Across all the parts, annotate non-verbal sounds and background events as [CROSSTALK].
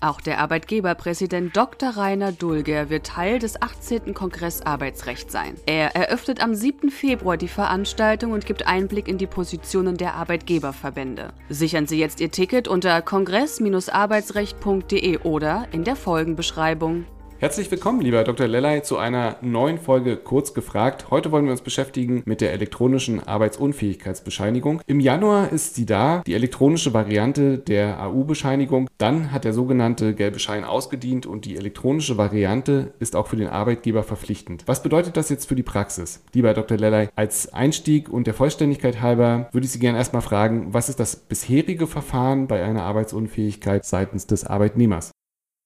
Auch der Arbeitgeberpräsident Dr. Rainer Dulger wird Teil des 18. Kongress Arbeitsrecht sein. Er eröffnet am 7. Februar die Veranstaltung und gibt Einblick in die Positionen der Arbeitgeberverbände. Sichern Sie jetzt Ihr Ticket unter kongress-arbeitsrecht.de oder in der Folgenbeschreibung. Herzlich willkommen, lieber Dr. Lellay, zu einer neuen Folge Kurz gefragt. Heute wollen wir uns beschäftigen mit der elektronischen Arbeitsunfähigkeitsbescheinigung. Im Januar ist sie da, die elektronische Variante der AU-Bescheinigung. Dann hat der sogenannte gelbe Schein ausgedient und die elektronische Variante ist auch für den Arbeitgeber verpflichtend. Was bedeutet das jetzt für die Praxis? Lieber Dr. Lellay, als Einstieg und der Vollständigkeit halber würde ich Sie gerne erstmal fragen, was ist das bisherige Verfahren bei einer Arbeitsunfähigkeit seitens des Arbeitnehmers?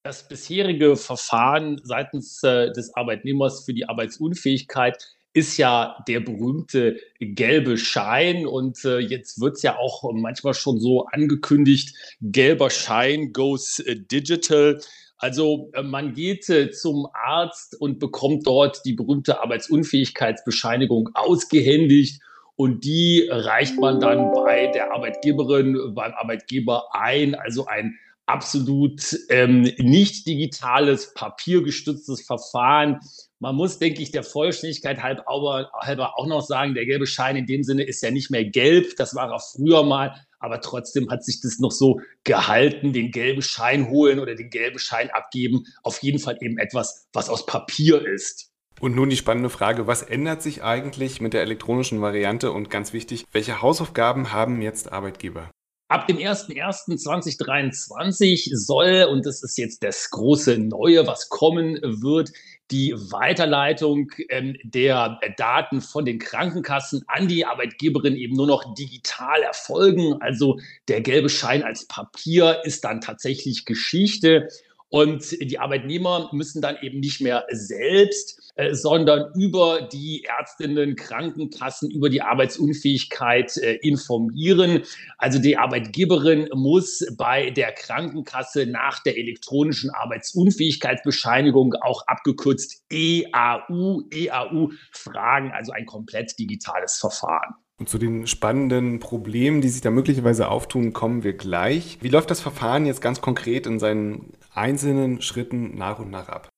Das bisherige Verfahren seitens äh, des Arbeitnehmers für die Arbeitsunfähigkeit ist ja der berühmte gelbe Schein. Und äh, jetzt wird es ja auch manchmal schon so angekündigt, gelber Schein goes äh, digital. Also äh, man geht äh, zum Arzt und bekommt dort die berühmte Arbeitsunfähigkeitsbescheinigung ausgehändigt. Und die reicht man dann bei der Arbeitgeberin, beim Arbeitgeber ein. Also ein absolut ähm, nicht digitales, papiergestütztes Verfahren. Man muss, denke ich, der Vollständigkeit halb halber auch noch sagen, der gelbe Schein in dem Sinne ist ja nicht mehr gelb, das war er früher mal, aber trotzdem hat sich das noch so gehalten, den gelben Schein holen oder den gelben Schein abgeben, auf jeden Fall eben etwas, was aus Papier ist. Und nun die spannende Frage, was ändert sich eigentlich mit der elektronischen Variante und ganz wichtig, welche Hausaufgaben haben jetzt Arbeitgeber? Ab dem 01.01.2023 soll, und das ist jetzt das große Neue, was kommen wird, die Weiterleitung ähm, der Daten von den Krankenkassen an die Arbeitgeberin eben nur noch digital erfolgen. Also der gelbe Schein als Papier ist dann tatsächlich Geschichte. Und die Arbeitnehmer müssen dann eben nicht mehr selbst, äh, sondern über die Ärztinnen, Krankenkassen, über die Arbeitsunfähigkeit äh, informieren. Also die Arbeitgeberin muss bei der Krankenkasse nach der elektronischen Arbeitsunfähigkeitsbescheinigung, auch abgekürzt EAU, EAU, fragen, also ein komplett digitales Verfahren. Und zu den spannenden Problemen, die sich da möglicherweise auftun, kommen wir gleich. Wie läuft das Verfahren jetzt ganz konkret in seinen einzelnen Schritten nach und nach ab?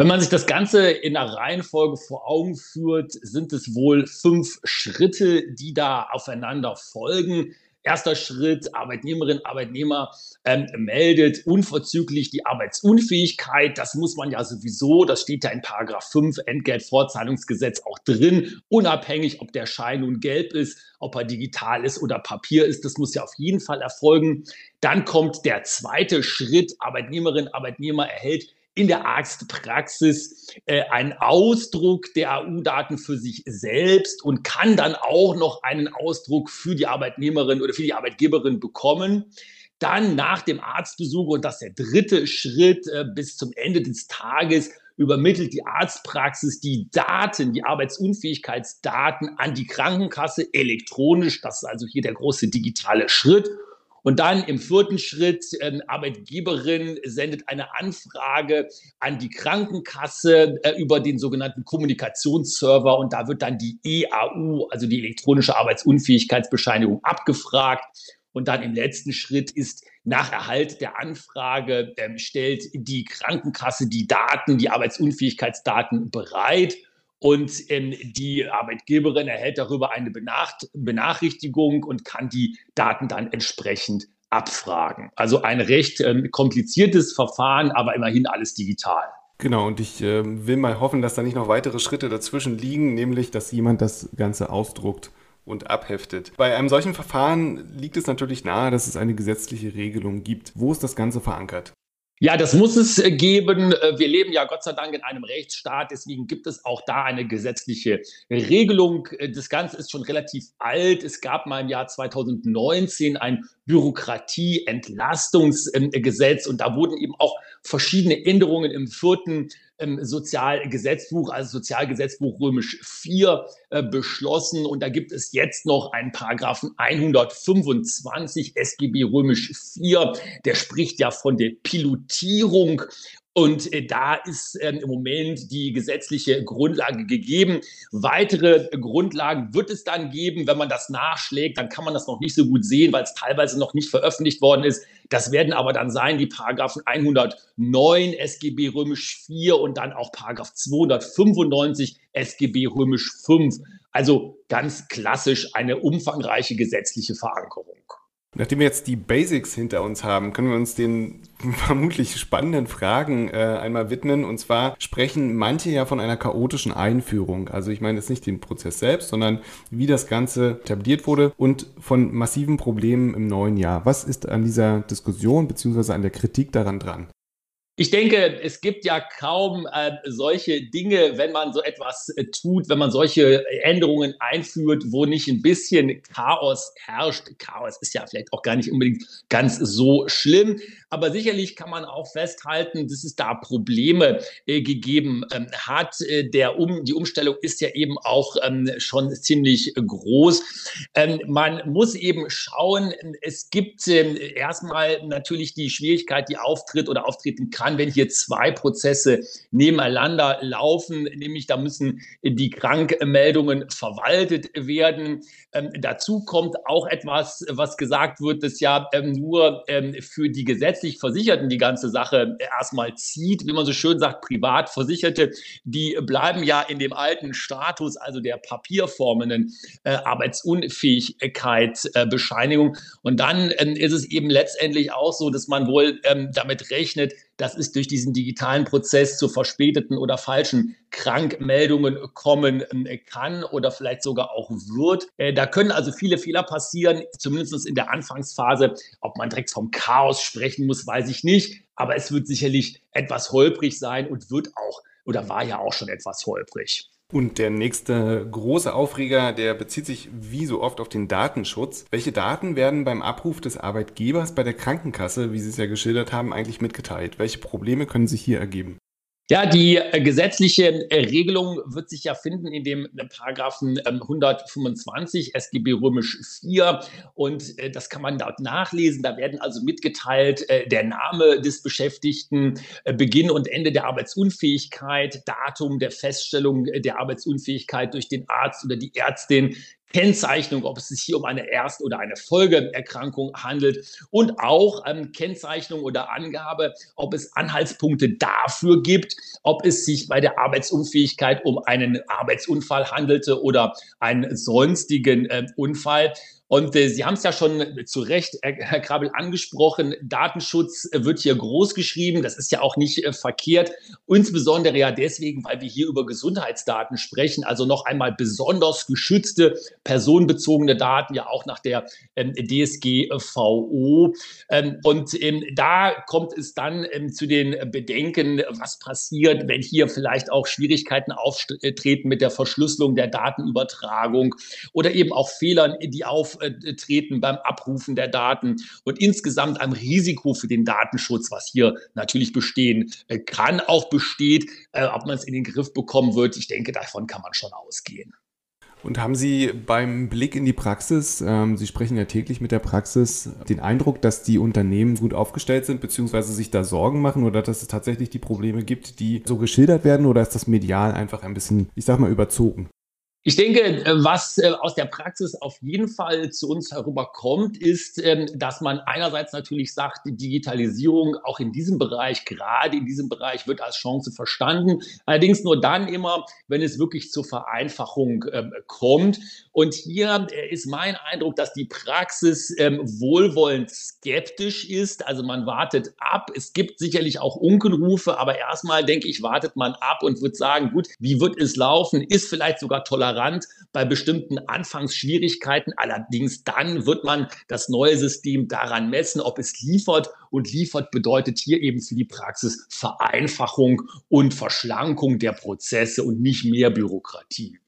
Wenn man sich das Ganze in der Reihenfolge vor Augen führt, sind es wohl fünf Schritte, die da aufeinander folgen. Erster Schritt, Arbeitnehmerin, Arbeitnehmer ähm, meldet unverzüglich die Arbeitsunfähigkeit. Das muss man ja sowieso, das steht ja in Paragraph 5 Entgeltvorzahlungsgesetz auch drin, unabhängig, ob der Schein nun gelb ist, ob er digital ist oder Papier ist. Das muss ja auf jeden Fall erfolgen. Dann kommt der zweite Schritt, Arbeitnehmerin, Arbeitnehmer erhält in der Arztpraxis äh, einen Ausdruck der AU-Daten für sich selbst und kann dann auch noch einen Ausdruck für die Arbeitnehmerin oder für die Arbeitgeberin bekommen. Dann nach dem Arztbesuch, und das ist der dritte Schritt, äh, bis zum Ende des Tages übermittelt die Arztpraxis die Daten, die Arbeitsunfähigkeitsdaten an die Krankenkasse elektronisch. Das ist also hier der große digitale Schritt. Und dann im vierten Schritt, äh, Arbeitgeberin sendet eine Anfrage an die Krankenkasse äh, über den sogenannten Kommunikationsserver und da wird dann die EAU, also die elektronische Arbeitsunfähigkeitsbescheinigung, abgefragt. Und dann im letzten Schritt ist nach Erhalt der Anfrage, äh, stellt die Krankenkasse die Daten, die Arbeitsunfähigkeitsdaten bereit und ähm, die Arbeitgeberin erhält darüber eine Benacht Benachrichtigung und kann die Daten dann entsprechend abfragen. Also ein recht ähm, kompliziertes Verfahren, aber immerhin alles digital. Genau, und ich äh, will mal hoffen, dass da nicht noch weitere Schritte dazwischen liegen, nämlich dass jemand das Ganze ausdruckt und abheftet. Bei einem solchen Verfahren liegt es natürlich nahe, dass es eine gesetzliche Regelung gibt. Wo ist das Ganze verankert? Ja, das muss es äh, geben. Äh, wir leben ja Gott sei Dank in einem Rechtsstaat, deswegen gibt es auch da eine gesetzliche Regelung. Äh, das Ganze ist schon relativ alt. Es gab mal im Jahr 2019 ein Bürokratieentlastungsgesetz und da wurden eben auch verschiedene Änderungen im vierten ähm, Sozialgesetzbuch, also Sozialgesetzbuch römisch 4, äh, beschlossen. Und da gibt es jetzt noch einen Paragraphen 125 SGB römisch 4, der spricht ja von der Pilotierung und äh, da ist ähm, im Moment die gesetzliche Grundlage gegeben. Weitere Grundlagen wird es dann geben. Wenn man das nachschlägt, dann kann man das noch nicht so gut sehen, weil es teilweise noch nicht veröffentlicht worden ist. Das werden aber dann sein die Paragraphen 109 SGB römisch 4 und dann auch Paragraph 295 SGB römisch 5. Also ganz klassisch eine umfangreiche gesetzliche Verankerung. Nachdem wir jetzt die Basics hinter uns haben, können wir uns den [LAUGHS] vermutlich spannenden Fragen äh, einmal widmen. Und zwar sprechen manche ja von einer chaotischen Einführung. Also ich meine jetzt nicht den Prozess selbst, sondern wie das Ganze etabliert wurde und von massiven Problemen im neuen Jahr. Was ist an dieser Diskussion bzw. an der Kritik daran dran? Ich denke, es gibt ja kaum äh, solche Dinge, wenn man so etwas äh, tut, wenn man solche Änderungen einführt, wo nicht ein bisschen Chaos herrscht. Chaos ist ja vielleicht auch gar nicht unbedingt ganz so schlimm, aber sicherlich kann man auch festhalten, dass es da Probleme äh, gegeben ähm, hat. Äh, der um, die Umstellung ist ja eben auch ähm, schon ziemlich groß. Ähm, man muss eben schauen, es gibt ähm, erstmal natürlich die Schwierigkeit, die auftritt oder auftreten kann kann, wenn hier zwei Prozesse nebeneinander laufen, nämlich da müssen die Krankmeldungen verwaltet werden. Ähm, dazu kommt auch etwas, was gesagt wird, dass ja ähm, nur ähm, für die gesetzlich Versicherten die ganze Sache erstmal zieht, wie man so schön sagt, Privatversicherte, die bleiben ja in dem alten Status, also der papierformenden äh, Arbeitsunfähigkeitsbescheinigung. Äh, Und dann ähm, ist es eben letztendlich auch so, dass man wohl ähm, damit rechnet, dass es durch diesen digitalen Prozess zu verspäteten oder falschen Krankmeldungen kommen äh, kann oder vielleicht sogar auch wird. Äh, da können also viele Fehler passieren, zumindest in der Anfangsphase. Ob man direkt vom Chaos sprechen muss, weiß ich nicht. Aber es wird sicherlich etwas holprig sein und wird auch oder war ja auch schon etwas holprig. Und der nächste große Aufreger, der bezieht sich wie so oft auf den Datenschutz. Welche Daten werden beim Abruf des Arbeitgebers bei der Krankenkasse, wie Sie es ja geschildert haben, eigentlich mitgeteilt? Welche Probleme können sich hier ergeben? Ja, die äh, gesetzliche äh, Regelung wird sich ja finden in dem äh, Paragraphen 125 SGB römisch 4 und das kann man dort nachlesen. Da werden also mitgeteilt der Name des Beschäftigten, Beginn und Ende der Arbeitsunfähigkeit, Datum der Feststellung der Arbeitsunfähigkeit durch den Arzt oder die Ärztin, Kennzeichnung, ob es sich hier um eine Erst- oder eine Folgeerkrankung handelt und auch ähm, Kennzeichnung oder Angabe, ob es Anhaltspunkte dafür gibt, ob es sich bei der Arbeitsunfähigkeit um einen Arbeitsunfall handelte oder einen sonstigen äh, Unfall. Und äh, Sie haben es ja schon zu Recht, Herr Krabel, angesprochen. Datenschutz äh, wird hier groß geschrieben. Das ist ja auch nicht äh, verkehrt. Insbesondere ja deswegen, weil wir hier über Gesundheitsdaten sprechen. Also noch einmal besonders geschützte personenbezogene Daten, ja auch nach der ähm, DSGVO. Ähm, und ähm, da kommt es dann ähm, zu den Bedenken, was passiert, wenn hier vielleicht auch Schwierigkeiten auftreten mit der Verschlüsselung der Datenübertragung oder eben auch Fehlern, die auf auftreten beim Abrufen der Daten und insgesamt einem Risiko für den Datenschutz, was hier natürlich bestehen äh, kann, auch besteht. Äh, ob man es in den Griff bekommen wird, ich denke, davon kann man schon ausgehen. Und haben Sie beim Blick in die Praxis, ähm, Sie sprechen ja täglich mit der Praxis, den Eindruck, dass die Unternehmen gut aufgestellt sind, beziehungsweise sich da Sorgen machen oder dass es tatsächlich die Probleme gibt, die so geschildert werden oder ist das medial einfach ein bisschen, ich sag mal, überzogen? Ich denke, äh, was äh, aus der Praxis auf jeden Fall zu uns herüberkommt, ist, ähm, dass man einerseits natürlich sagt, die Digitalisierung auch in diesem Bereich, gerade in diesem Bereich, wird als Chance verstanden. Allerdings nur dann immer, wenn es wirklich zur Vereinfachung ähm, kommt. Und hier äh, ist mein Eindruck, dass die Praxis ähm, wohlwollend skeptisch ist. Also man wartet ab. Es gibt sicherlich auch Unkenrufe, aber erstmal denke ich, wartet man ab und wird sagen, gut, wie wird es laufen? Ist vielleicht sogar tolerant tolerant bei bestimmten Anfangsschwierigkeiten. Allerdings dann wird man das neue System daran messen, ob es liefert. Und liefert bedeutet hier eben für die Praxis Vereinfachung und Verschlankung der Prozesse und nicht mehr Bürokratie.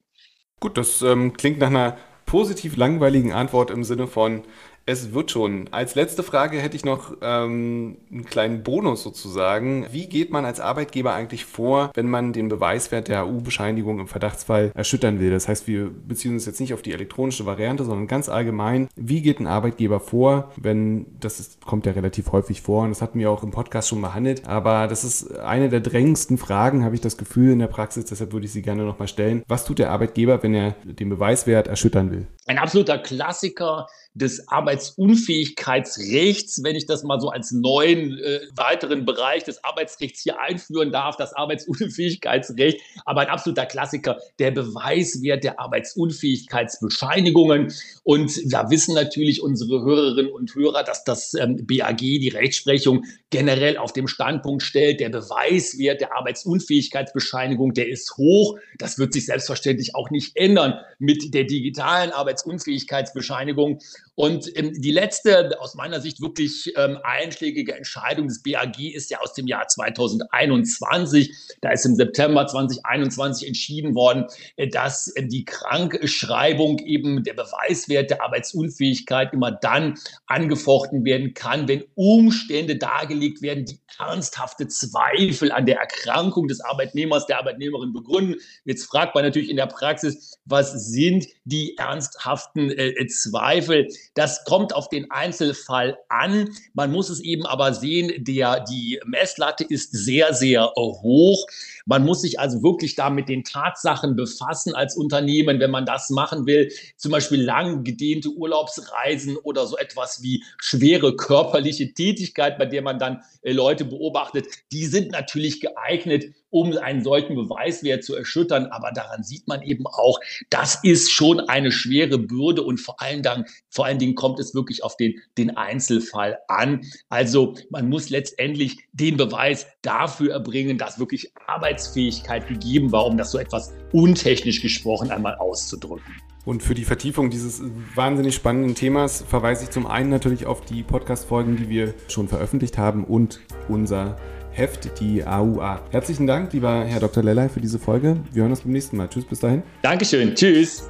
Gut, das ähm, klingt nach einer positiv langweiligen Antwort im Sinne von, Es wird schon. Als letzte Frage hätte ich noch ähm, einen kleinen Bonus sozusagen. Wie geht man als Arbeitgeber eigentlich vor, wenn man den Beweiswert der AU-Bescheinigung im Verdachtsfall erschüttern will? Das heißt, wir beziehen uns jetzt nicht auf die elektronische Variante, sondern ganz allgemein. Wie geht ein Arbeitgeber vor, wenn das ist, kommt ja relativ häufig vor und das hatten wir auch im Podcast schon behandelt. Aber das ist eine der drängendsten Fragen, habe ich das Gefühl in der Praxis. Deshalb würde ich sie gerne nochmal stellen. Was tut der Arbeitgeber, wenn er den Beweiswert erschüttern will? Ein absoluter Klassiker des Arbeitsunfähigkeitsrechts, wenn ich das mal so als neuen äh, weiteren Bereich des Arbeitsrechts hier einführen darf, das Arbeitsunfähigkeitsrecht, aber ein absoluter Klassiker, der Beweiswert der Arbeitsunfähigkeitsbescheinigungen. Und da wissen natürlich unsere Hörerinnen und Hörer, dass das ähm, BAG die Rechtsprechung generell auf dem Standpunkt stellt, der Beweiswert der Arbeitsunfähigkeitsbescheinigung, der ist hoch. Das wird sich selbstverständlich auch nicht ändern mit der digitalen Arbeitsunfähigkeitsbescheinigung. Und ähm, die letzte, aus meiner Sicht wirklich ähm, einschlägige Entscheidung des BAG ist ja aus dem Jahr 2021. Da ist im September 2021 entschieden worden, äh, dass äh, die Krankschreibung eben der Beweiswert der Arbeitsunfähigkeit immer dann angefochten werden kann, wenn Umstände dargelegt werden, die ernsthafte Zweifel an der Erkrankung des Arbeitnehmers, der Arbeitnehmerin begründen. Jetzt fragt man natürlich in der Praxis, was sind die ernsthaften äh, Zweifel? Das kommt auf den Einzelfall an. Man muss es eben aber sehen, der, die Messlatte ist sehr, sehr hoch. Man muss sich also wirklich da mit den Tatsachen befassen als Unternehmen, wenn man das machen will. Zum Beispiel lang gedehnte Urlaubsreisen oder so etwas wie schwere körperliche Tätigkeit, bei der man dann äh, Leute beobachtet. Die sind natürlich geeignet, um einen solchen Beweiswert zu erschüttern. Aber daran sieht man eben auch, das ist schon eine schwere Bürde und vor allen, Dingen, vor allen Dingen kommt es wirklich auf den, den Einzelfall an. Also man muss letztendlich den Beweis dafür erbringen, dass wirklich Arbeitsfähigkeit gegeben war, um das so etwas untechnisch gesprochen einmal auszudrücken. Und für die Vertiefung dieses wahnsinnig spannenden Themas verweise ich zum einen natürlich auf die Podcast-Folgen, die wir schon veröffentlicht haben und unser Heft, die AUA. Herzlichen Dank, lieber Herr Dr. Lellay, für diese Folge. Wir hören uns beim nächsten Mal. Tschüss, bis dahin. Dankeschön. Tschüss.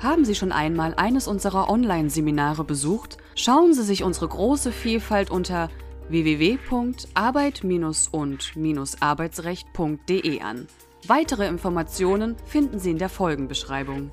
Haben Sie schon einmal eines unserer Online-Seminare besucht? Schauen Sie sich unsere große Vielfalt unter www.arbeit-und-arbeitsrecht.de an. Weitere Informationen finden Sie in der Folgenbeschreibung.